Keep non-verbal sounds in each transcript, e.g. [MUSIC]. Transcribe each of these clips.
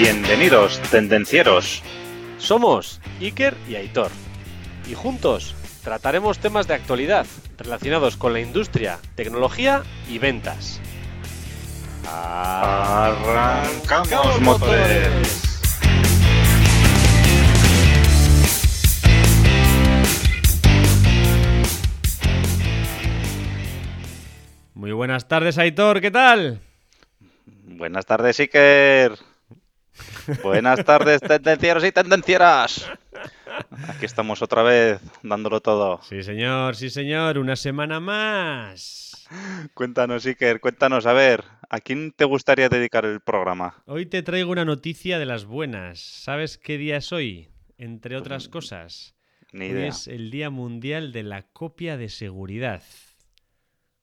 Bienvenidos, tendencieros. Somos Iker y Aitor. Y juntos trataremos temas de actualidad relacionados con la industria, tecnología y ventas. Arrancamos motores. Muy buenas tardes, Aitor, ¿qué tal? Buenas tardes, Iker. Buenas tardes, tendencieros y tendencieras. Aquí estamos otra vez dándolo todo. Sí, señor, sí, señor, una semana más. Cuéntanos, Iker, cuéntanos, a ver, ¿a quién te gustaría dedicar el programa? Hoy te traigo una noticia de las buenas. ¿Sabes qué día es hoy? Entre otras cosas. Ni idea. es el Día Mundial de la Copia de Seguridad.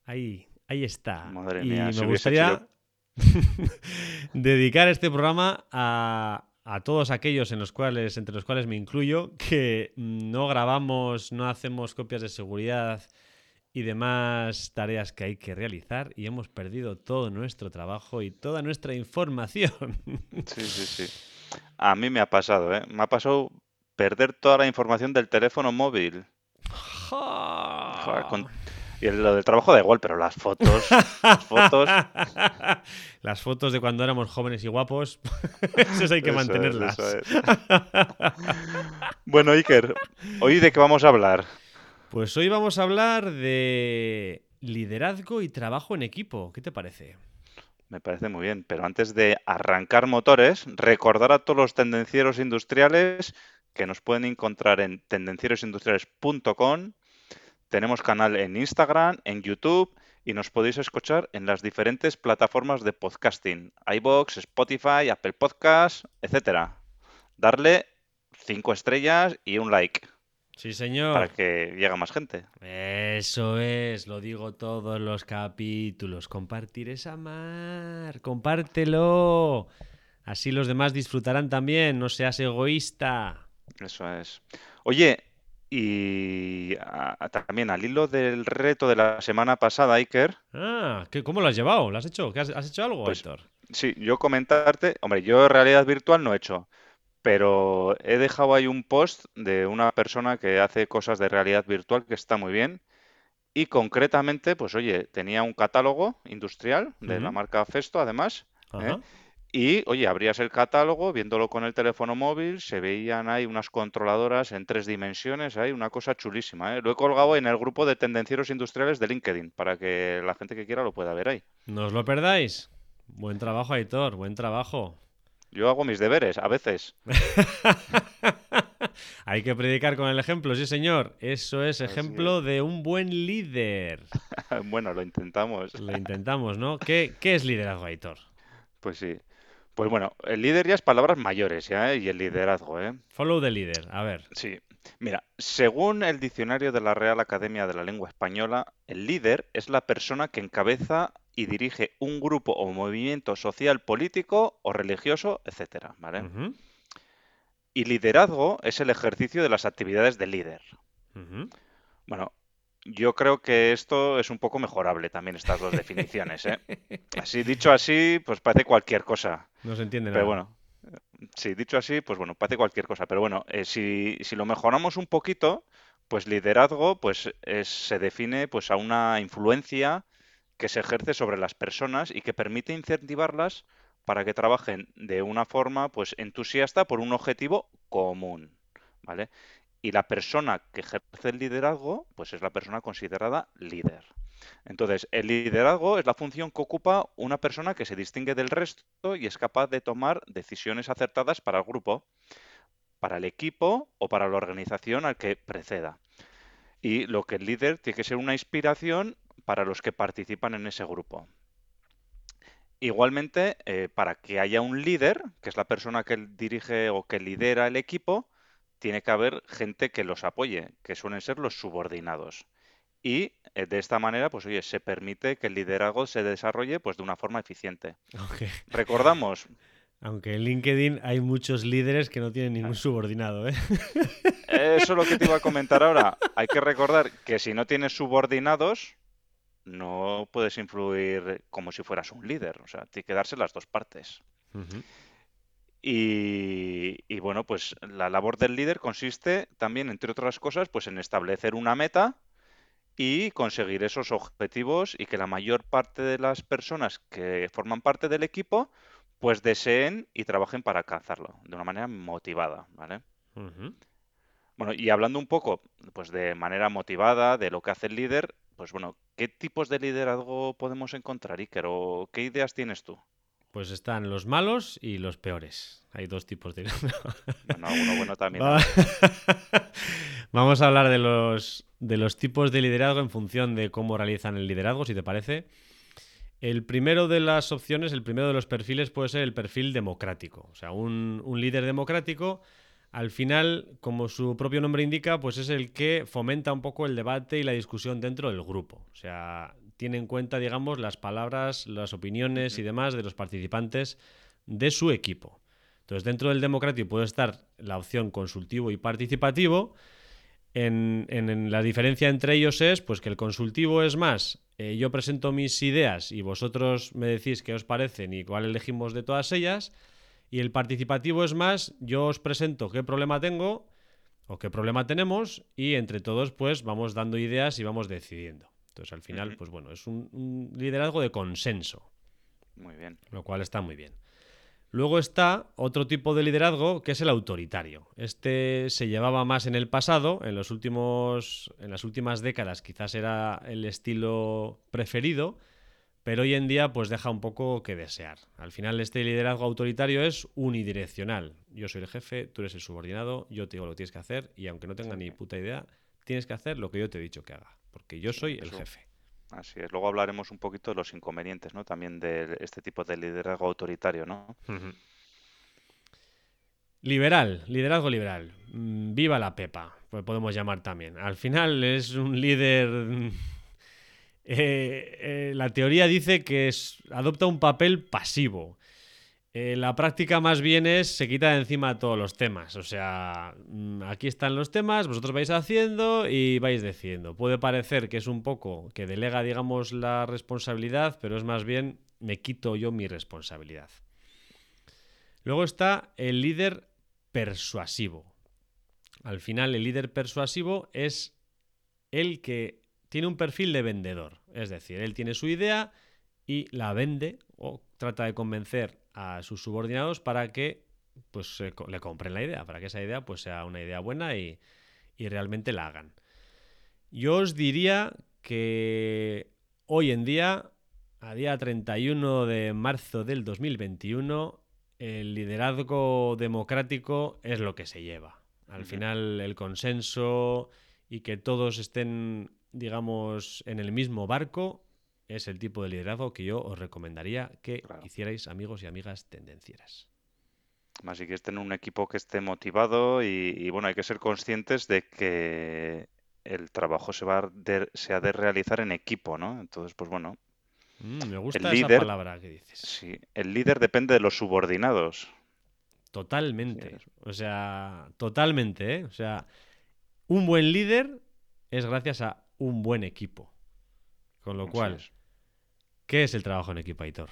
Ahí, ahí está. Madre y mía, me gustaría [LAUGHS] dedicar este programa a, a todos aquellos en los cuales, entre los cuales me incluyo, que no grabamos, no hacemos copias de seguridad y demás tareas que hay que realizar y hemos perdido todo nuestro trabajo y toda nuestra información. [LAUGHS] Sí, sí, sí. A mí me ha pasado, ¿eh? Me ha pasado perder toda la información del teléfono móvil. Joder, con- Y lo del trabajo da igual, pero las fotos, las fotos, [LAUGHS] Las fotos de cuando éramos jóvenes y guapos, [LAUGHS] esas hay que Eso mantenerlas. es. Bueno, Iker, ¿hoy de qué vamos a hablar? Pues hoy vamos a hablar de liderazgo y trabajo en equipo. ¿Qué te parece? Me parece muy bien, pero antes de arrancar motores, recordar a todos los tendencieros industriales que nos pueden encontrar en tendencierosindustriales.com. Tenemos canal en Instagram, en YouTube y nos podéis escuchar en las diferentes plataformas de podcasting, iBox, Spotify, Apple Podcasts, etcétera. Darle cinco estrellas y un like Sí, señor. para que llegue más gente. Eso es, lo digo todos los capítulos. Compartir es amar. Compártelo. Así los demás disfrutarán también. No seas egoísta. Eso es. Oye, y a- a- también al hilo del reto de la semana pasada, Iker, Ah, ¿qué, ¿cómo lo has llevado? ¿Lo has hecho? ¿Qué has, has hecho algo, Pues, Héctor? sí, yo comentarte, hombre, yo realidad virtual no he hecho, pero he dejado ahí un post de una persona que hace cosas de realidad virtual que está muy bien. Y concretamente, pues oye, tenía un catálogo industrial de la marca Festo, además, ¿eh? Y, oye, abrías el catálogo, viéndolo con el teléfono móvil, se veían ahí unas controladoras en tres dimensiones, hay una cosa chulísima, ¿eh? Lo he colgado en el grupo de tendencieros industriales de LinkedIn, para que la gente que quiera lo pueda ver ahí. No os lo perdáis. Buen trabajo, Aitor. Buen trabajo. Yo hago mis deberes, a veces. [LAUGHS] Hay que predicar con el ejemplo, sí, señor. Eso es ejemplo de un buen líder. [LAUGHS] Bueno, lo intentamos. Lo intentamos, ¿no? ¿Qué, qué es liderazgo, Aitor? Pues sí. Pues bueno, el líder ya es palabras mayores, ¿ya? ¿eh? Y el liderazgo, ¿eh? Follow the leader. A ver. Sí. Mira, según el diccionario de la Real Academia de la Lengua Española, el líder es la persona que encabeza y dirige un grupo o movimiento social, político o religioso, etcétera, ¿vale? Y liderazgo es el ejercicio de las actividades del líder. Bueno, yo creo que esto es un poco mejorable también, estas dos definiciones, ¿eh? [LAUGHS] Así, dicho así, pues parece cualquier cosa. No se entiende Pero bueno, sí, dicho así, pues bueno, parece cualquier cosa. Pero bueno, eh, si, si lo mejoramos un poquito, pues liderazgo, pues es- se define pues a una influencia que se ejerce sobre las personas y que permite incentivarlas para que trabajen de una forma pues entusiasta por un objetivo común, ¿vale? Y la persona que ejerce el liderazgo, pues es la persona considerada líder. Entonces, el liderazgo es la función que ocupa una persona que se distingue del resto y es capaz de tomar decisiones acertadas para el grupo, para el equipo o para la organización al que preceda. Y lo que el líder tiene que ser una inspiración para los que participan en ese grupo. Igualmente, eh, para que haya un líder, que es la persona que dirige o que lidera el equipo, tiene que haber gente que los apoye, que suelen ser los subordinados. Y eh, de esta manera, pues oye, se permite que el liderazgo se desarrolle pues de una forma eficiente. [LAUGHS] Recordamos, aunque en LinkedIn hay muchos líderes que no tienen ningún subordinado, ¿eh? eso es lo que te iba a comentar ahora. [LAUGHS] Hay que recordar que si no tienes subordinados, no puedes influir como si fueras un líder. O sea, tiene que darse las dos partes. Y, y bueno, pues la labor del líder consiste también, entre otras cosas, pues en establecer una meta y conseguir esos objetivos y que la mayor parte de las personas que forman parte del equipo pues deseen y trabajen para alcanzarlo de una manera motivada, ¿vale? Bueno, y hablando un poco pues de manera motivada de lo que hace el líder, pues bueno, ¿qué tipos de liderazgo podemos encontrar, Iker? ¿O qué ideas tienes tú? Pues están los malos y los peores. Hay dos tipos de... [LAUGHS] Bueno, alguno bueno también. [LAUGHS] Vamos a hablar de los, de los tipos de liderazgo en función de cómo realizan el liderazgo, si te parece. El primero de las opciones, el primero de los perfiles puede ser el perfil democrático. O sea, un, un líder democrático, al final, como su propio nombre indica, pues es el que fomenta un poco el debate y la discusión dentro del grupo. O sea, tiene en cuenta, digamos, las palabras, las opiniones y demás de los participantes de su equipo. Entonces, dentro del democrático puede estar la opción consultivo y participativo. En, en- en la diferencia entre ellos es pues que el consultivo es más, eh, yo presento mis ideas y vosotros me decís qué os parecen y cuál elegimos de todas ellas. Y el participativo es más, yo os presento qué problema tengo o qué problema tenemos y entre todos pues vamos dando ideas y vamos decidiendo. Entonces al final pues bueno, es un, un liderazgo de consenso Muy bien. lo cual está muy bien. Luego está otro tipo de liderazgo que es el autoritario. Este se llevaba más en el pasado, en los últimos en las últimas décadas quizás era el estilo preferido, pero hoy en día pues deja un poco que desear. Al final este liderazgo autoritario es unidireccional. Yo soy el jefe, tú eres el subordinado, yo te digo lo que tienes que hacer y aunque no tenga ni puta idea, tienes que hacer lo que yo te he dicho que haga, porque yo soy el jefe. Así es. Luego hablaremos un poquito de los inconvenientes, ¿no? También de este tipo de liderazgo autoritario, ¿no? Liberal, liderazgo liberal. Mm, Viva la Pepa, pues podemos llamar también. Al final es un líder. mm, [LAUGHS] eh, eh, la teoría dice que es- adopta un papel pasivo. Eh, la práctica más bien es se quita de encima todos los temas. O sea, mm, aquí están los temas, vosotros vais haciendo y vais decidiendo. Puede parecer que es un poco que delega, digamos, la responsabilidad, pero es más bien me quito yo mi responsabilidad. Luego está el líder persuasivo. Al final, el líder persuasivo es el que tiene un perfil de vendedor. Es decir, él tiene su idea y la vende o trata de convencer a sus subordinados para que pues, le compren la idea, para que esa idea pues, sea una idea buena y, y realmente la hagan. Yo os diría que hoy en día, a día 31 de marzo del 2021, el liderazgo democrático es lo que se lleva. Al final, el consenso y que todos estén, digamos, en el mismo barco es el tipo de liderazgo que yo os recomendaría que Claro. hicierais amigos y amigas tendencieras. Más si quieres tener un equipo que esté motivado y, y, bueno, hay que ser conscientes de que el trabajo se va a de, se ha de realizar en equipo, ¿no? Entonces, pues bueno, Mm, me gusta el esa líder, palabra que dices. sí, el líder depende de los subordinados. Así Totalmente. O sea, totalmente, ¿eh? O sea, un buen líder es gracias a un buen equipo. Con lo Así cual, es. ¿Qué es el trabajo en equipo, Aitor?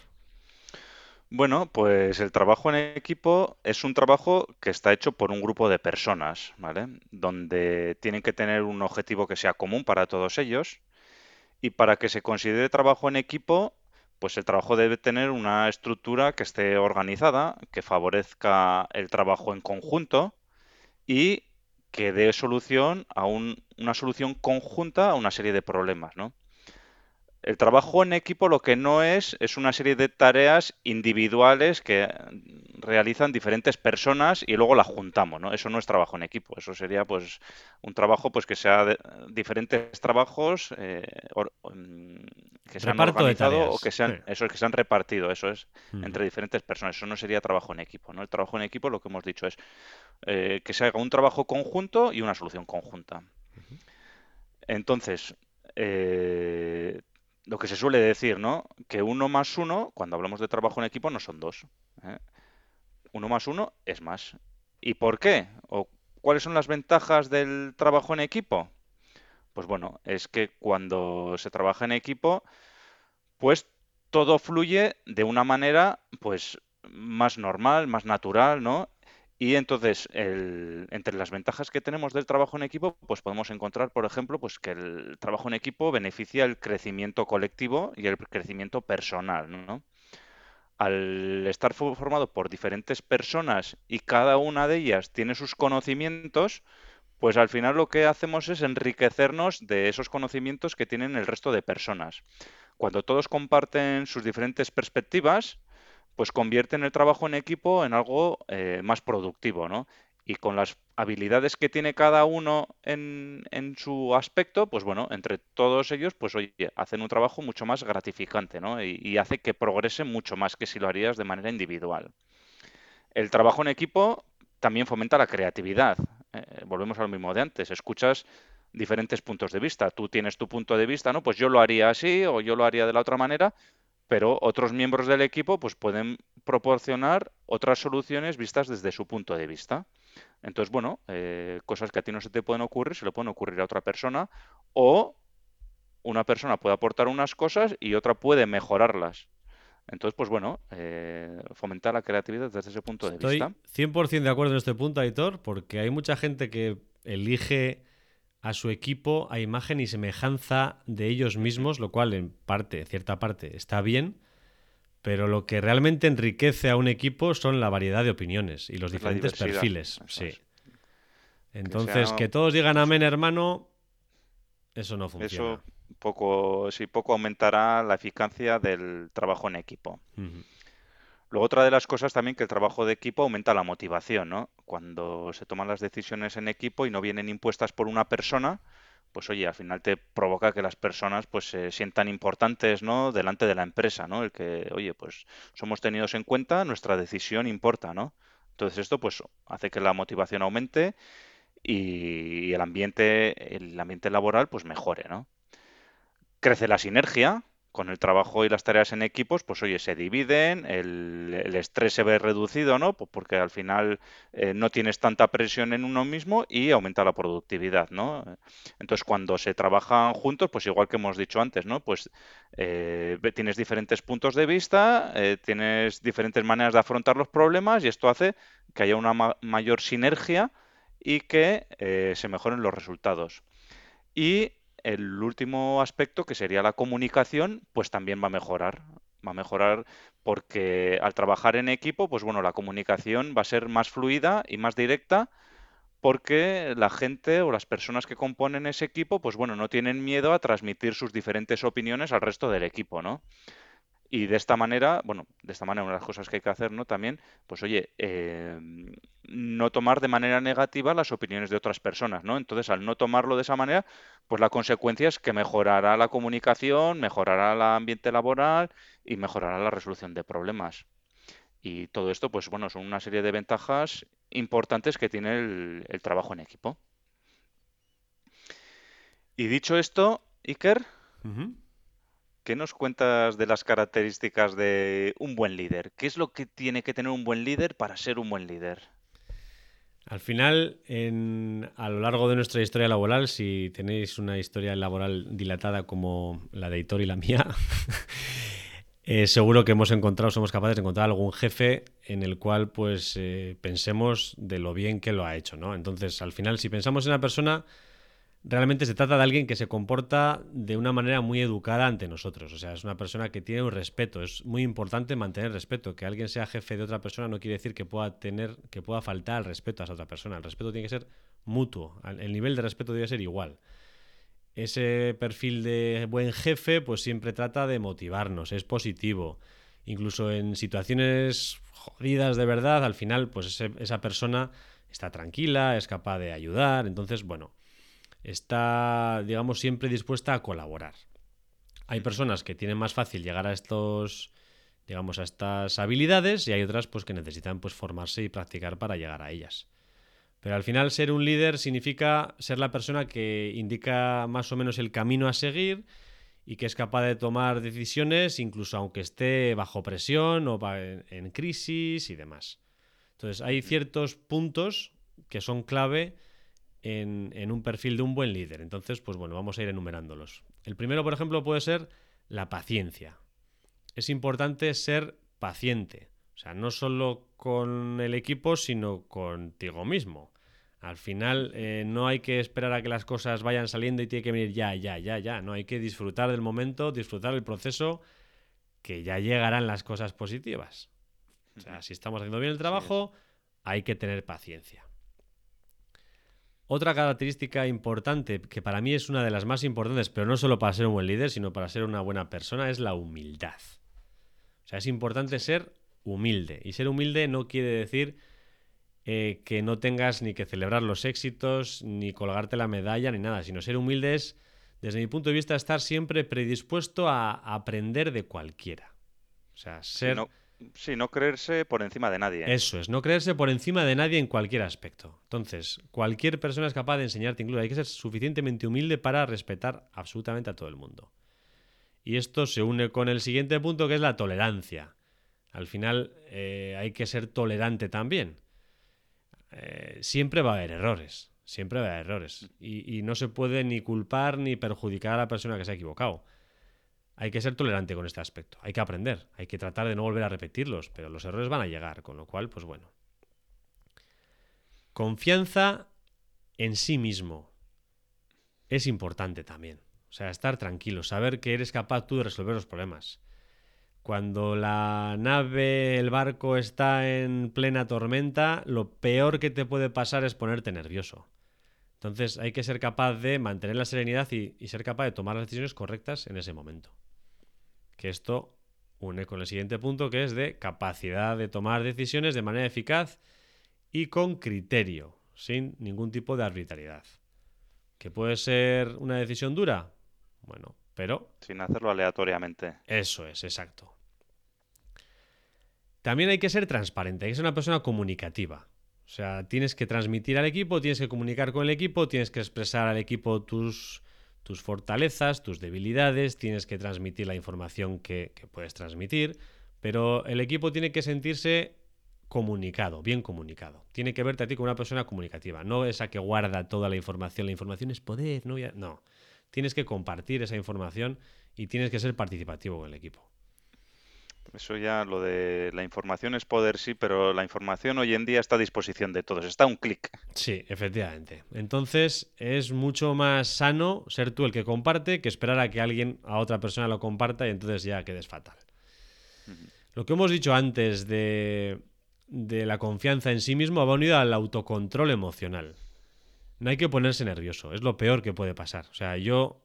Bueno, pues el trabajo en equipo es un trabajo que está hecho por un grupo de personas, ¿vale? Donde tienen que tener un objetivo que sea común para todos ellos y para que se considere trabajo en equipo, pues el trabajo debe tener una estructura que esté organizada, que favorezca el trabajo en conjunto y que dé solución a un- una solución conjunta a una serie de problemas, ¿no? El trabajo en equipo lo que no es es una serie de tareas individuales que realizan diferentes personas y luego las juntamos, ¿no? Eso no es trabajo en equipo, eso sería pues un trabajo pues que sea de- diferentes trabajos eh, or- que se han organizado o tareas. que se han, Sí. eso es que se han repartido, eso es entre diferentes personas. Eso no sería trabajo en equipo, ¿no? El trabajo en equipo lo que hemos dicho es eh, que se haga un trabajo conjunto y una solución conjunta. Entonces, eh, lo que se suele decir, ¿no? Que uno más uno, cuando hablamos de trabajo en equipo, no son dos. ¿eh? Uno más uno es más. ¿Y por qué? ¿O cuáles son las ventajas del trabajo en equipo? Pues bueno, es que cuando se trabaja en equipo, pues todo fluye de una manera, pues, más normal, más natural, ¿no? Y entonces, el- entre las ventajas que tenemos del trabajo en equipo, pues podemos encontrar, por ejemplo, pues que el trabajo en equipo beneficia el crecimiento colectivo y el crecimiento personal, ¿no? Al estar fo- formado por diferentes personas y cada una de ellas tiene sus conocimientos, pues al final lo que hacemos es enriquecernos de esos conocimientos que tienen el resto de personas. Cuando todos comparten sus diferentes perspectivas, pues convierten el trabajo en equipo en algo eh, más productivo, ¿no? Y con las habilidades que tiene cada uno en, en su aspecto, pues bueno, entre todos ellos, pues oye, hacen un trabajo mucho más gratificante, ¿no? Y, hace que progrese mucho más que si lo harías de manera individual. El trabajo en equipo también fomenta la creatividad. Eh, volvemos al mismo de antes. Escuchas diferentes puntos de vista. Tú tienes tu punto de vista, ¿no? Pues yo lo haría así o yo lo haría de la otra manera, pero otros miembros del equipo pues pueden proporcionar otras soluciones vistas desde su punto de vista. Entonces, bueno, eh, cosas que a ti no se te pueden ocurrir, se le pueden ocurrir a otra persona o una persona puede aportar unas cosas y otra puede mejorarlas. Entonces, pues bueno, eh, fomentar la creatividad desde ese punto de Estoy vista. 100% de acuerdo en este punto, Aitor, porque hay mucha gente que elige a su equipo a imagen y semejanza de ellos mismos, lo cual en parte, cierta parte, está bien, pero lo que realmente enriquece a un equipo son la variedad de opiniones y los Es diferentes perfiles. Sí. es. Entonces, sea- que todos digan amén, hermano, eso no funciona. Eso poco, sí, poco aumentará la eficacia del trabajo en equipo. Luego, otra de las cosas también que el trabajo de equipo aumenta la motivación, ¿no? Cuando se toman las decisiones en equipo y no vienen impuestas por una persona, pues oye, al final te provoca que las personas pues se sientan importantes, ¿no? Delante de la empresa, ¿no? El que, oye, pues somos tenidos en cuenta, nuestra decisión importa, ¿no? Entonces esto pues hace que la motivación aumente y el ambiente, el ambiente laboral pues mejore, ¿no? crece la sinergia con el trabajo y las tareas en equipos, pues oye, se dividen, el, estrés se ve reducido, ¿no? Pues porque al final eh, no tienes tanta presión en uno mismo y aumenta la productividad, ¿no? Entonces, cuando se trabajan juntos, pues igual que hemos dicho antes, ¿no? Pues eh, tienes diferentes puntos de vista, eh, tienes diferentes maneras de afrontar los problemas y esto hace que haya una ma- mayor sinergia y que se mejoren los resultados. Y el último aspecto, que sería la comunicación, pues también va a mejorar. Va a mejorar porque al trabajar en equipo, pues bueno, la comunicación va a ser más fluida y más directa porque la gente o las personas que componen ese equipo, pues bueno, no tienen miedo a transmitir sus diferentes opiniones al resto del equipo, ¿no? Y de esta manera, bueno, de esta manera una de las cosas que hay que hacer, ¿no? También, pues oye, eh, no tomar de manera negativa las opiniones de otras personas, ¿no? Entonces, al no tomarlo de esa manera, pues la consecuencia es que mejorará la comunicación, mejorará el ambiente laboral y mejorará la resolución de problemas. Y todo esto, pues bueno, son una serie de ventajas importantes que tiene el, trabajo en equipo. Y dicho esto, Iker. ¿Qué nos cuentas de las características de un buen líder? ¿Qué es lo que tiene que tener un buen líder para ser un buen líder? Al final, en- a lo largo de nuestra historia laboral, si tenéis una historia laboral dilatada como la de Hitor y la mía, [LAUGHS] eh, seguro que hemos encontrado, somos capaces de encontrar algún jefe en el cual pues eh, pensemos de lo bien que lo ha hecho, ¿no? Entonces, al final, si pensamos en una persona, realmente se trata de alguien que se comporta de una manera muy educada ante nosotros. O sea, es una persona que tiene un respeto. Es muy importante mantener respeto. Que alguien sea jefe de otra persona no quiere decir que pueda tener, que pueda faltar el respeto a esa otra persona. El respeto tiene que ser mutuo. El nivel de respeto debe ser igual. Ese perfil de buen jefe, pues siempre trata de motivarnos, es positivo. Incluso en situaciones jodidas de verdad, al final, pues esa persona está tranquila, es capaz de ayudar. Entonces, bueno, está, digamos, siempre dispuesta a colaborar. Hay personas que tienen más fácil llegar a estos, digamos, a estas habilidades y hay otras pues que necesitan pues formarse y practicar para llegar a ellas. Pero al final ser un líder significa ser la persona que indica más o menos el camino a seguir y que es capaz de tomar decisiones incluso aunque esté bajo presión o en crisis y demás. Entonces hay ciertos puntos que son clave en, en un perfil de un buen líder. Entonces, pues bueno, vamos a ir enumerándolos. El primero, por ejemplo, puede ser la paciencia. Es importante ser paciente. O sea, no solo con el equipo, sino contigo mismo. Al final eh, no hay que esperar a que las cosas vayan saliendo y tiene que venir ya, ya, ya, ya. No hay que disfrutar del momento, disfrutar del proceso, que ya llegarán las cosas positivas. O sea, si estamos haciendo bien el trabajo, hay que tener paciencia. Otra característica importante, que para mí es una de las más importantes, pero no solo para ser un buen líder, sino para ser una buena persona, es la humildad. O sea, es importante ser humilde. Y ser humilde no quiere decir eh, que no tengas ni que celebrar los éxitos, ni colgarte la medalla, ni nada, sino ser humilde es, desde mi punto de vista, estar siempre predispuesto a aprender de cualquiera. O sea, ser... Sí, no creerse por encima de nadie. Eso es, no creerse por encima de nadie en cualquier aspecto. Entonces, cualquier persona es capaz de enseñarte, incluso hay que ser suficientemente humilde para respetar absolutamente a todo el mundo. Y esto se une con el siguiente punto que es la tolerancia. Al final eh, hay que ser tolerante también. Eh, siempre va a haber errores, siempre va a haber errores. y no se puede ni culpar ni perjudicar a la persona que se ha equivocado hay que ser tolerante con este aspecto. Hay que aprender, hay que tratar de no volver a repetirlos, pero los errores van a llegar, con lo cual, pues bueno. Confianza en sí mismo es importante también. O sea, estar tranquilo, saber que eres capaz tú de resolver los problemas. Cuando la nave, el barco está en plena tormenta, lo peor que te puede pasar es ponerte nervioso. Entonces hay que ser capaz de mantener la serenidad y, y ser capaz de tomar las decisiones correctas en ese momento. Que esto une con el siguiente punto, que es de capacidad de tomar decisiones de manera eficaz y con criterio, sin ningún tipo de arbitrariedad. ¿Que puede ser una decisión dura? Bueno, pero... Sin hacerlo aleatoriamente. Eso es, exacto. También hay que ser transparente, hay que ser una persona comunicativa. O sea, tienes que transmitir al equipo, tienes que comunicar con el equipo, tienes que expresar al equipo tus tus fortalezas, tus debilidades, tienes que transmitir la información que, puedes transmitir, pero el equipo tiene que sentirse comunicado, bien comunicado. Tiene que verte a ti como una persona comunicativa, no esa que guarda toda la información. La información es poder, no, no. Tienes que compartir esa información y tienes que ser participativo con el equipo. Eso ya, lo de la información es poder, sí, pero la información hoy en día está a disposición de todos, está a un clic. Sí, efectivamente. Entonces es mucho más sano ser tú el que comparte que esperar a que alguien, a otra persona lo comparta y entonces ya quedes fatal. Lo que hemos dicho antes de, de la confianza en sí mismo va unido al autocontrol emocional. No hay que ponerse nervioso, es lo peor que puede pasar. O sea, yo,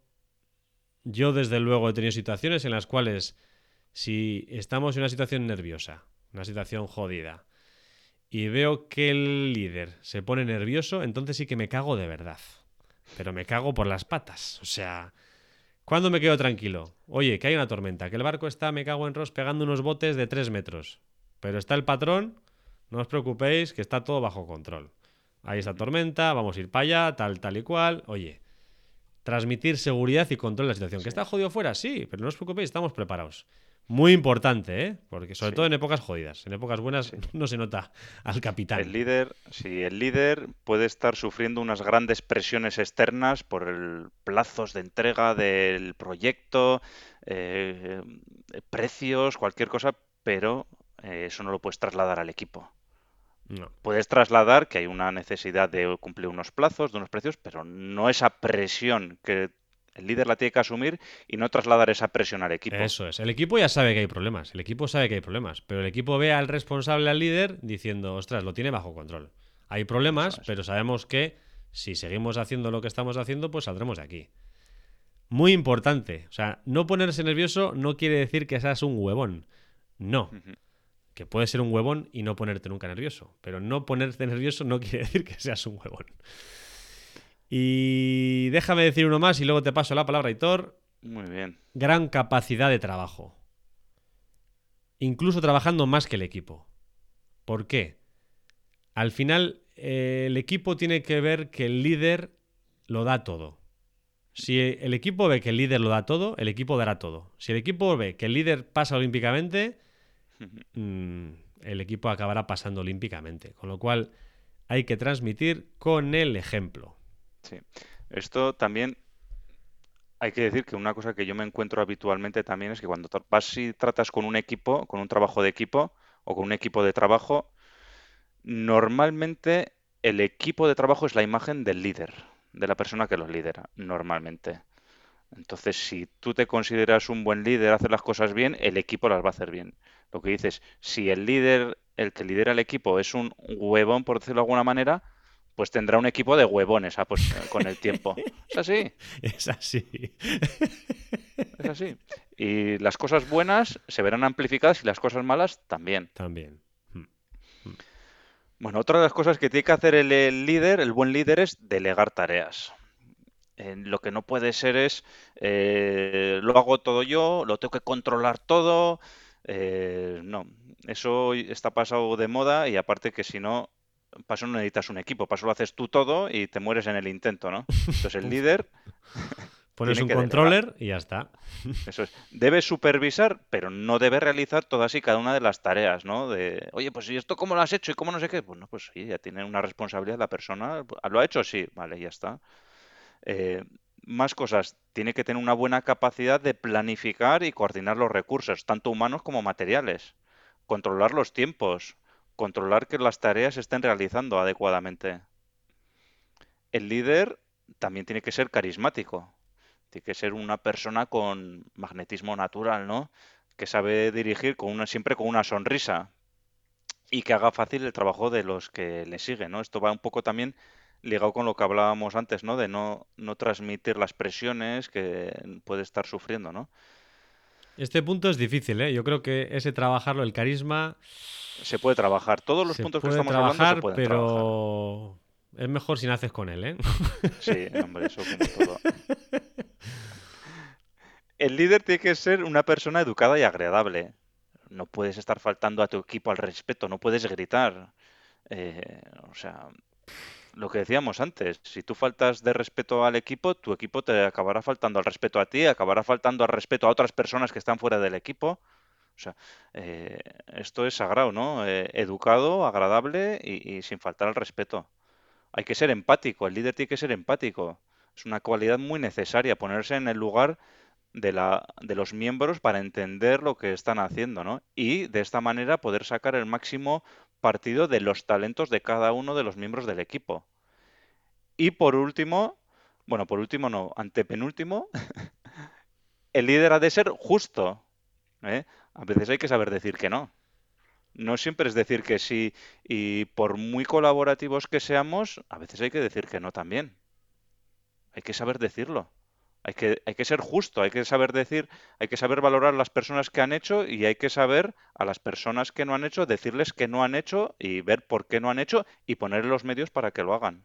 yo desde luego he tenido situaciones en las cuales si estamos en una situación nerviosa, una situación jodida, y veo que el líder se pone nervioso, entonces sí que me cago de verdad. Pero me cago por las patas. O sea, ¿cuándo me quedo tranquilo? Oye, que hay una tormenta, que el barco está, me cago en Ross, pegando unos botes de tres metros. Pero está el patrón, no os preocupéis, que está todo bajo control. Hay esta tormenta, vamos a ir para allá, tal, tal y cual. Oye, transmitir seguridad y control de la situación. ¿Que está jodido fuera? Sí, pero no os preocupéis, estamos preparados. Muy importante, ¿eh? Porque sobre todo en épocas jodidas. En épocas buenas [LAUGHS] no se nota al capitán. El líder, sí, el líder puede estar sufriendo unas grandes presiones externas por el plazos de entrega del proyecto, eh, precios, cualquier cosa, pero eh, eso no lo puedes trasladar al equipo. No. Puedes trasladar que hay una necesidad de cumplir unos plazos, de unos precios, pero no esa presión que el líder la tiene que asumir y no trasladar esa presión al equipo. Eso es. El equipo ya sabe que hay problemas. El equipo sabe que hay problemas. Pero el equipo ve al responsable, al líder, diciendo, ostras, lo tiene bajo control. Hay problemas, pero sabemos que si seguimos haciendo lo que estamos haciendo, pues saldremos de aquí. Muy importante. O sea, no ponerse nervioso no quiere decir que seas un huevón. No. Que puedes ser un huevón y no ponerte nunca nervioso. Pero no ponerte nervioso no quiere decir que seas un huevón. Y déjame decir uno más y luego te paso la palabra, Hitor. Muy bien. Gran capacidad de trabajo. Incluso trabajando más que el equipo. ¿Por qué? Al final, eh, el equipo tiene que ver que el líder lo da todo. Si el equipo ve que el líder lo da todo, el equipo dará todo. Si el equipo ve que el líder pasa olímpicamente, [LAUGHS] mm, el equipo acabará pasando olímpicamente. Con lo cual, hay que transmitir con el ejemplo. Sí. Esto también hay que decir que una cosa que yo me encuentro habitualmente también es que cuando vas y tratas con un equipo, con un trabajo de equipo, o con un equipo de trabajo, normalmente el equipo de trabajo es la imagen del líder, de la persona que los lidera, normalmente. Entonces, si tú te consideras un buen líder, hacer las cosas bien, el equipo las va a hacer bien. Lo que dices, si el líder, el que lidera el equipo es un huevón, por decirlo de alguna manera, pues tendrá un equipo de huevones ah, pues, con el tiempo. [LAUGHS] Es así. Es así. Es así. Y las cosas buenas se verán amplificadas y las cosas malas también. También. Hmm. Bueno, otra de las cosas que tiene que hacer el, el líder, el buen líder, es delegar tareas. Eh, lo que no puede ser es, eh, lo hago todo yo, lo tengo que controlar todo. eh, no, eso está pasado de moda y aparte que si no, paso no necesitas un equipo, paso lo haces tú todo y te mueres en el intento, ¿no? Entonces el [LAUGHS] líder Pones un delegar. controller y ya está. [LAUGHS] Eso es. Debe supervisar, pero no debe realizar todas y cada una de las tareas, ¿no? De, oye, pues ¿y esto cómo lo has hecho y cómo no sé qué? Pues no, pues sí, ya tiene una responsabilidad la persona. ¿Lo ha hecho? Sí, vale, ya está. Eh, más cosas. Tiene que tener una buena capacidad de planificar y coordinar los recursos, tanto humanos como materiales. Controlar los tiempos. Controlar que las tareas se estén realizando adecuadamente. El líder también tiene que ser carismático. Tiene que ser una persona con magnetismo natural, ¿no? Que sabe dirigir con una, siempre con una sonrisa y que haga fácil el trabajo de los que le siguen, ¿no? Esto va un poco también ligado con lo que hablábamos antes, ¿no? De no, no transmitir las presiones que puede estar sufriendo, ¿no? Este punto es difícil, ¿eh? Yo creo que ese trabajarlo, el carisma, Se puede trabajar. Todos los puntos que estamos hablando se trabajar, pueden trabajar. pero es mejor si naces con él, ¿eh? [LAUGHS] Sí, hombre, eso como todo. El líder tiene que ser una persona educada y agradable. No puedes estar faltando a tu equipo al respeto, no puedes gritar. Eh, o sea, lo que decíamos antes, si tú faltas de respeto al equipo, tu equipo te acabará faltando al respeto a ti, acabará faltando al respeto a otras personas que están fuera del equipo. O sea, eh, esto es sagrado, ¿no? Eh, educado, agradable y, y sin faltar al respeto. Hay que ser empático, el líder tiene que ser empático. Es una cualidad muy necesaria, ponerse en el lugar de la, de los miembros para entender lo que están haciendo, ¿no? Y de esta manera poder sacar el máximo partido de los talentos de cada uno de los miembros del equipo. Y por último, bueno, por último no, antepenúltimo, [LAUGHS] el líder ha de ser justo, ¿eh? A veces hay que saber decir que no. No siempre es decir que sí, y por muy colaborativos que seamos, a veces hay que decir que no también. Hay que saber decirlo. Hay que, hay que ser justo, hay que saber decir, hay que saber valorar las personas que han hecho y hay que saber a las personas que no han hecho, decirles que no han hecho y ver por qué no han hecho y poner los medios para que lo hagan.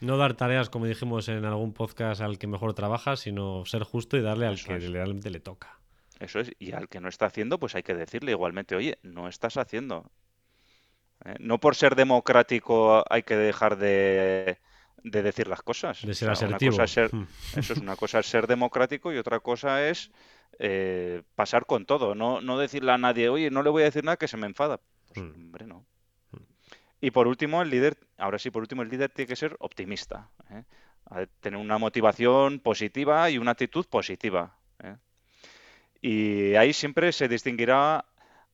No dar tareas, como dijimos en algún podcast, al que mejor trabaja, sino ser justo y darle al que es, realmente le toca. eso es. Y al que no está haciendo, pues hay que decirle igualmente, oye, no estás haciendo. ¿eh? No por ser democrático hay que dejar de, de decir las cosas. De O ser una cosa es ser, Hmm. eso es una cosa es ser [LAUGHS] democrático y otra cosa es eh, pasar con todo. No, no decirle a nadie, oye, no le voy a decir nada que se me enfada. Pues Hmm. hombre, no. Y por último, el líder, ahora sí, por último, el líder tiene que ser optimista, ¿eh? Tener una motivación positiva y una actitud positiva, ¿eh? Y ahí siempre se distinguirá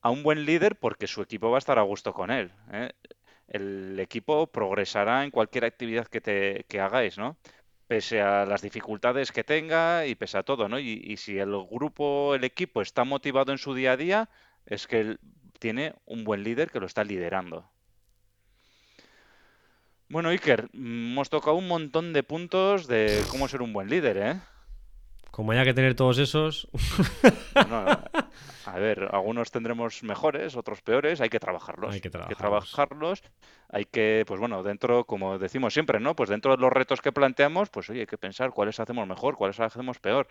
a un buen líder porque su equipo va a estar a gusto con él, ¿eh? El equipo progresará en cualquier actividad que, te, que hagáis, ¿no? Pese a las dificultades que tenga y pese a todo, ¿no? Y, si el grupo, el equipo está motivado en su día a día, es que tiene un buen líder que lo está liderando. Bueno, Iker, mm, hemos tocado un montón de puntos de cómo ser un buen líder, ¿eh? Como haya que tener todos esos, a ver, algunos tendremos mejores, otros peores, hay que trabajarlos. hay que Hay que trabajarlos. trabajarlos, hay que, pues bueno, dentro, como decimos siempre, ¿no? Pues dentro de los retos que planteamos, pues oye, hay que pensar cuáles hacemos mejor, cuáles hacemos peor.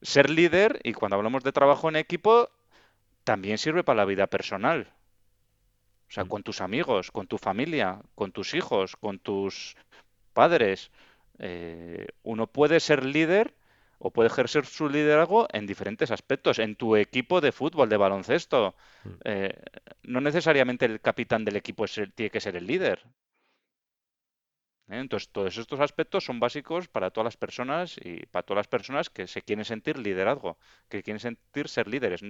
Ser líder, y cuando hablamos de trabajo en equipo, también sirve para la vida personal. O sea, Mm. con tus amigos, con tu familia, con tus hijos, con tus padres. Eh, uno puede ser líder o puede ejercer su liderazgo en diferentes aspectos. En tu equipo de fútbol, de baloncesto. Mm. Eh, no necesariamente el capitán del equipo es el- tiene que ser el líder. ¿eh? Entonces, todos estos aspectos son básicos para todas las personas y para todas las personas que se quieren sentir liderazgo, que quieren sentir ser líderes.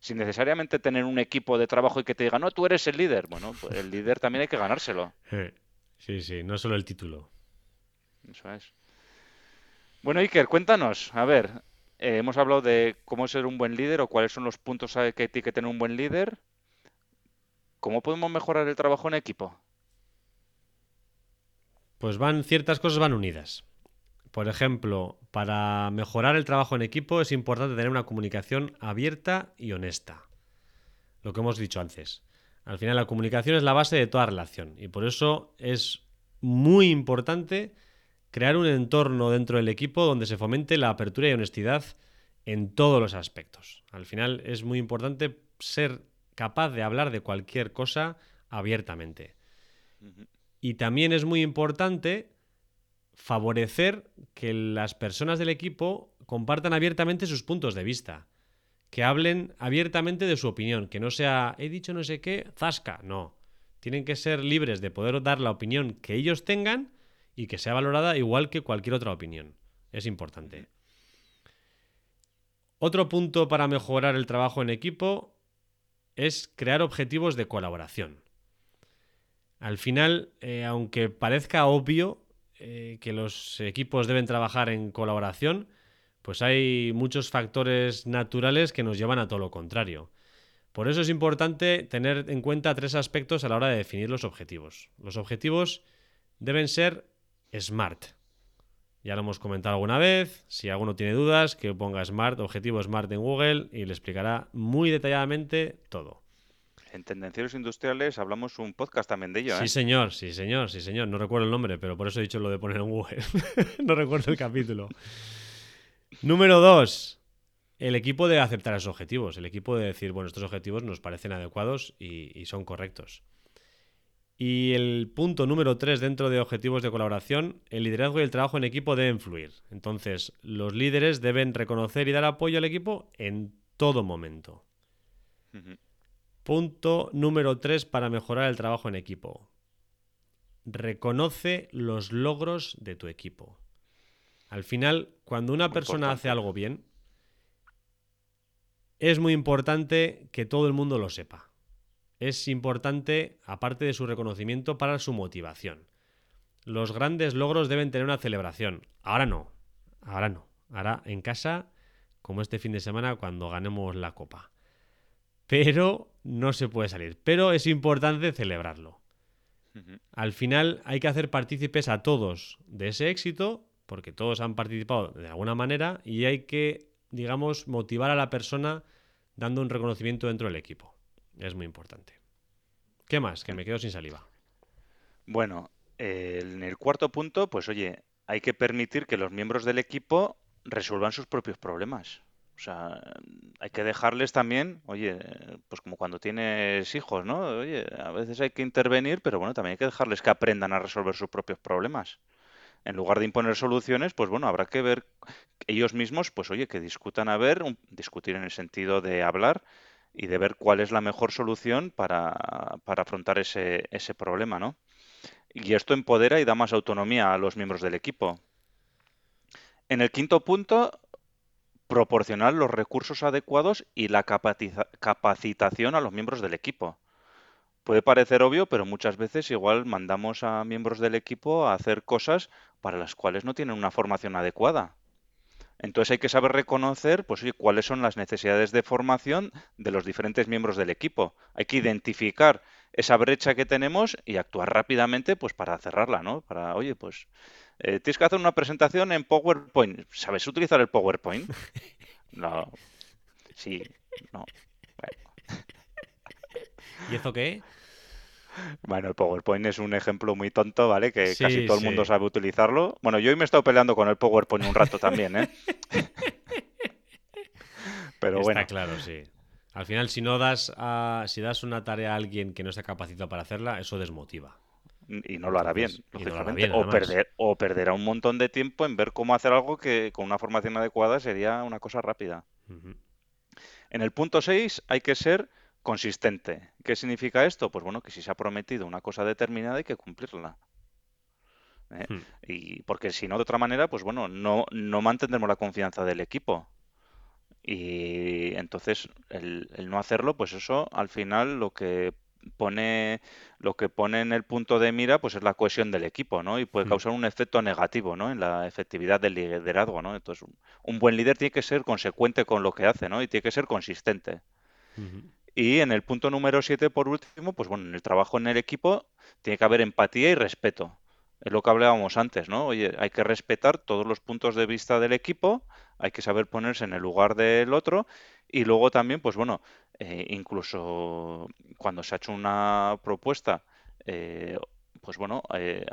sin necesariamente tener un equipo de trabajo y que te diga, no, tú eres el líder. Bueno, pues el líder también hay que ganárselo. [LAUGHS] Sí, sí, no solo el título. Eso es. Bueno, Iker, cuéntanos, a ver, eh, hemos hablado de cómo ser un buen líder o cuáles son los puntos que tiene un buen líder. ¿Cómo podemos mejorar el trabajo en equipo? Pues van, ciertas cosas van unidas. Por ejemplo, para mejorar el trabajo en equipo es importante tener una comunicación abierta y honesta. Lo que hemos dicho antes. Al final la comunicación es la base de toda relación y por eso es muy importante crear un entorno dentro del equipo donde se fomente la apertura y honestidad en todos los aspectos. Al final es muy importante ser capaz de hablar de cualquier cosa abiertamente. Y también es muy importante favorecer que las personas del equipo compartan abiertamente sus puntos de vista, que hablen abiertamente de su opinión, que no sea he dicho no sé qué, zasca, no. Tienen que ser libres de poder dar la opinión que ellos tengan y que sea valorada igual que cualquier otra opinión. Es importante. Otro punto para mejorar el trabajo en equipo es crear objetivos de colaboración. Al final, eh, aunque parezca obvio eh, que los equipos deben trabajar en colaboración, pues hay muchos factores naturales que nos llevan a todo lo contrario. Por eso es importante tener en cuenta tres aspectos a la hora de definir los objetivos. Los objetivos deben ser SMART. Ya lo hemos comentado alguna vez. Si alguno tiene dudas, que ponga SMART, objetivo SMART en Google y le explicará muy detalladamente todo. En Tendencieros Industriales hablamos un podcast también de ello. Sí, ¿eh? señor, sí, señor, sí, señor. No recuerdo el nombre, pero por eso he dicho lo de poner en Google. [LAUGHS] no recuerdo el capítulo. Número dos. El equipo debe aceptar esos objetivos. El equipo debe decir, bueno, estos objetivos nos parecen adecuados y son correctos. Y el punto número tres dentro de objetivos de colaboración, el liderazgo y el trabajo en equipo deben fluir. Entonces, los líderes deben reconocer y dar apoyo al equipo en todo momento. Punto número tres para mejorar el trabajo en equipo. Reconoce los logros de tu equipo. Al final, cuando una persona hace algo bien, es muy importante que todo el mundo lo sepa es importante, aparte de su reconocimiento, para su motivación. Los grandes logros deben tener una celebración. Ahora no, ahora no. Ahora en casa, como este fin de semana cuando ganemos la copa. Pero no se puede salir. Pero es importante celebrarlo. Al final hay que hacer partícipes a todos de ese éxito, porque todos han participado de alguna manera, y hay que, digamos, motivar a la persona dando un reconocimiento dentro del equipo. Es muy importante. ¿Qué más? Que me quedo sin saliva. Bueno, en el cuarto punto, pues oye, hay que permitir que los miembros del equipo resuelvan sus propios problemas. O sea, hay que dejarles también, oye, pues como cuando tienes hijos, ¿no? Oye, a veces hay que intervenir, pero bueno, también hay que dejarles que aprendan a resolver sus propios problemas. En lugar de imponer soluciones, pues bueno, habrá que ver ellos mismos, pues oye, que discutan a ver, discutir en el sentido de hablar, y de ver cuál es la mejor solución para, afrontar ese, ese problema, ¿no? Y esto empodera y da más autonomía a los miembros del equipo. En el quinto punto, proporcionar los recursos adecuados y la capacitación a los miembros del equipo. Puede parecer obvio, pero muchas veces igual mandamos a miembros del equipo a hacer cosas para las cuales no tienen una formación adecuada. Entonces hay que saber reconocer, pues, cuáles son las necesidades de formación de los diferentes miembros del equipo. Hay que identificar esa brecha que tenemos y actuar rápidamente, pues, para cerrarla, ¿no? Para, oye, pues, eh, tienes que hacer una presentación en PowerPoint. ¿Sabes utilizar el PowerPoint? [LAUGHS] No. Sí. No. ¿Y eso qué? Bueno, el PowerPoint es un ejemplo muy tonto, ¿vale? Que casi todo el mundo sabe utilizarlo. Bueno, yo hoy me he estado peleando con el PowerPoint un rato también, ¿eh? [LAUGHS] Pero bueno. Está claro, sí. Al final, si no das si das una tarea a alguien que no está capacitado para hacerla, eso desmotiva. Y no lo hará bien, lógicamente. o, perder, o perderá un montón de tiempo en ver cómo hacer algo que con una formación adecuada sería una cosa rápida. En el punto 6 hay que ser consistente. ¿Qué significa esto? Pues bueno, que si se ha prometido una cosa determinada hay que cumplirla. ¿eh? Hmm. Y porque si no, de otra manera, pues bueno, no, no mantendremos la confianza del equipo. Y entonces el, el no hacerlo, pues eso al final lo que pone lo que pone en el punto de mira pues es la cohesión del equipo, ¿no? Y puede Mm. causar un efecto negativo, ¿no? En la efectividad del liderazgo, ¿no? Entonces, un, buen líder tiene que ser consecuente con lo que hace, ¿no? Y tiene que ser consistente. Y en el punto número 7, por último, pues bueno, en el trabajo en el equipo tiene que haber empatía y respeto. Es lo que hablábamos antes, ¿no? Oye, hay que respetar todos los puntos de vista del equipo, hay que saber ponerse en el lugar del otro y luego también, pues bueno, eh, incluso cuando se ha hecho una propuesta, eh, pues bueno, eh,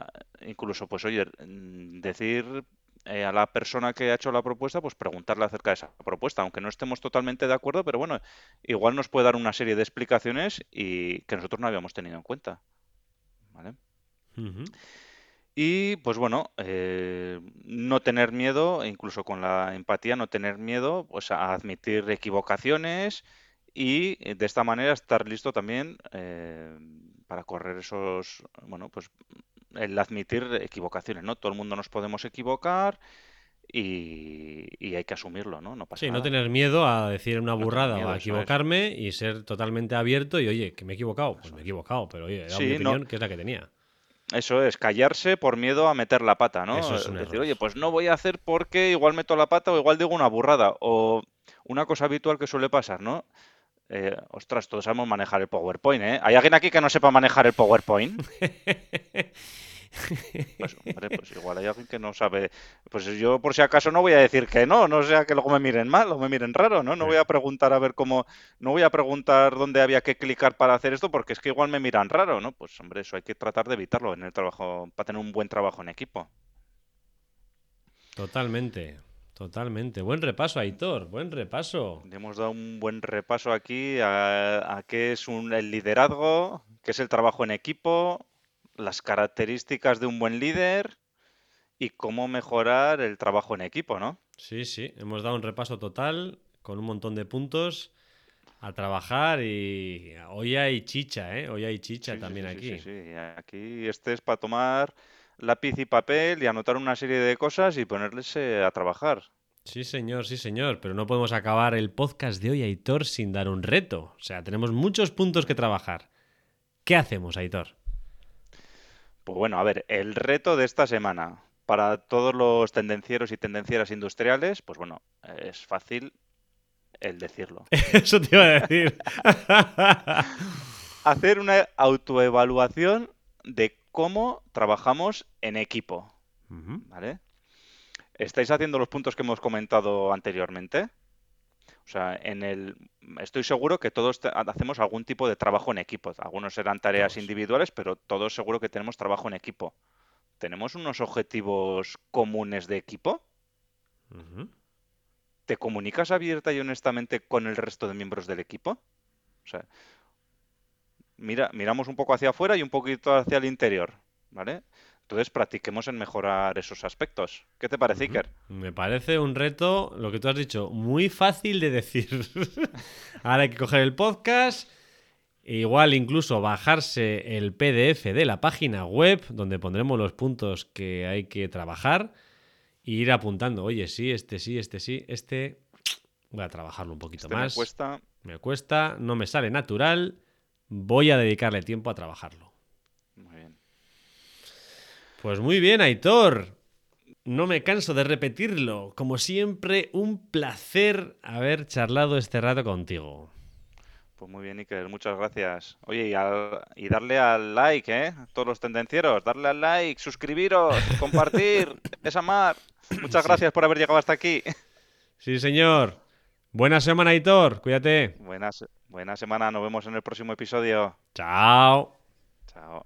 incluso pues oye, decir eh, a la persona que ha hecho la propuesta, pues preguntarle acerca de esa propuesta, aunque no estemos totalmente de acuerdo, pero bueno, igual nos puede dar una serie de explicaciones y que nosotros no habíamos tenido en cuenta. ¿Vale? Y pues bueno, eh, no tener miedo, incluso con la empatía, no tener miedo pues, a admitir equivocaciones y eh, de esta manera estar listo también eh, para correr esos, bueno, pues el admitir equivocaciones, ¿no? Todo el mundo nos podemos equivocar y, y hay que asumirlo, ¿no? No pasa Sí, no tener miedo a decir una No burrada o a es. equivocarme y ser totalmente abierto y, oye, que me he equivocado. Pues me he equivocado, pero oye, mi Sí, no, opinión, que es la que tenía. Eso es, callarse por miedo a meter la pata, ¿no? Eso es Decir, error. oye, pues no voy a hacer porque igual meto la pata o igual digo una burrada. O una cosa habitual que suele pasar, ¿no? Eh, ostras, todos sabemos manejar el PowerPoint, ¿eh? ¿Hay alguien aquí que no sepa manejar el PowerPoint? [LAUGHS] Pues, hombre, pues [LAUGHS] igual hay alguien que no sabe. Pues yo, por si acaso, no voy a decir que no, no sea que luego me miren mal o me miren raro, ¿no? No voy a preguntar a ver cómo. No voy a preguntar dónde había que clicar para hacer esto porque es que igual me miran raro, ¿no? Pues, hombre, eso hay que tratar de evitarlo en el trabajo, para tener un buen trabajo en equipo. Totalmente, totalmente. Buen repaso, Aitor, buen repaso. Le hemos dado un buen repaso aquí a, a qué es un, el liderazgo, qué es el trabajo en equipo, las características de un buen líder y cómo mejorar el trabajo en equipo, ¿no? Sí, sí, hemos dado un repaso total con un montón de puntos a trabajar y hoy hay chicha, ¿eh? Hoy hay chicha Sí, también sí, sí, aquí. sí, sí. Aquí este es para tomar lápiz y papel y anotar una serie de cosas y ponerse a trabajar. Sí, señor, sí, señor, pero no podemos acabar el podcast de hoy, Aitor, sin dar un reto. O sea, tenemos muchos puntos que trabajar. ¿Qué hacemos, Aitor? Pues bueno, a ver, el reto de esta semana para todos los tendencieros y tendencieras industriales, pues bueno, es fácil el decirlo. [LAUGHS] Eso te iba a decir. [LAUGHS] Hacer una autoevaluación de cómo trabajamos en equipo. ¿vale? ¿Estáis haciendo los puntos que hemos comentado anteriormente? O sea, en el, estoy seguro que todos hacemos algún tipo de trabajo en equipo. Algunos serán tareas Todos. individuales, pero todos seguro que tenemos trabajo en equipo. ¿Tenemos unos objetivos comunes de equipo? ¿Te comunicas abierta y honestamente con el resto de miembros del equipo? O sea, mira, miramos un poco hacia afuera y un poquito hacia el interior, ¿vale? Entonces practiquemos en mejorar esos aspectos. ¿Qué te parece. Iker? Me parece un reto, lo que tú has dicho, muy fácil de decir. [LAUGHS] Ahora hay que coger el podcast, e igual incluso bajarse el PDF de la página web, donde pondremos los puntos que hay que trabajar, e ir apuntando, oye, sí, este sí, este sí, este voy a trabajarlo un poquito Este me más. cuesta. me cuesta, no me sale natural, voy a dedicarle tiempo a trabajarlo. Pues muy bien, Aitor. No me canso de repetirlo. Como siempre, un placer haber charlado este rato contigo. Pues muy bien, Iker, muchas gracias. Oye, y, al- y darle al like, ¿eh? Todos los tendencieros, darle al like, suscribiros, [LAUGHS] compartir, es amar. Muchas Sí. gracias por haber llegado hasta aquí. Sí, señor. Buena semana, Aitor. Cuídate. Buena semana, nos vemos en el próximo episodio. Chao. Chao.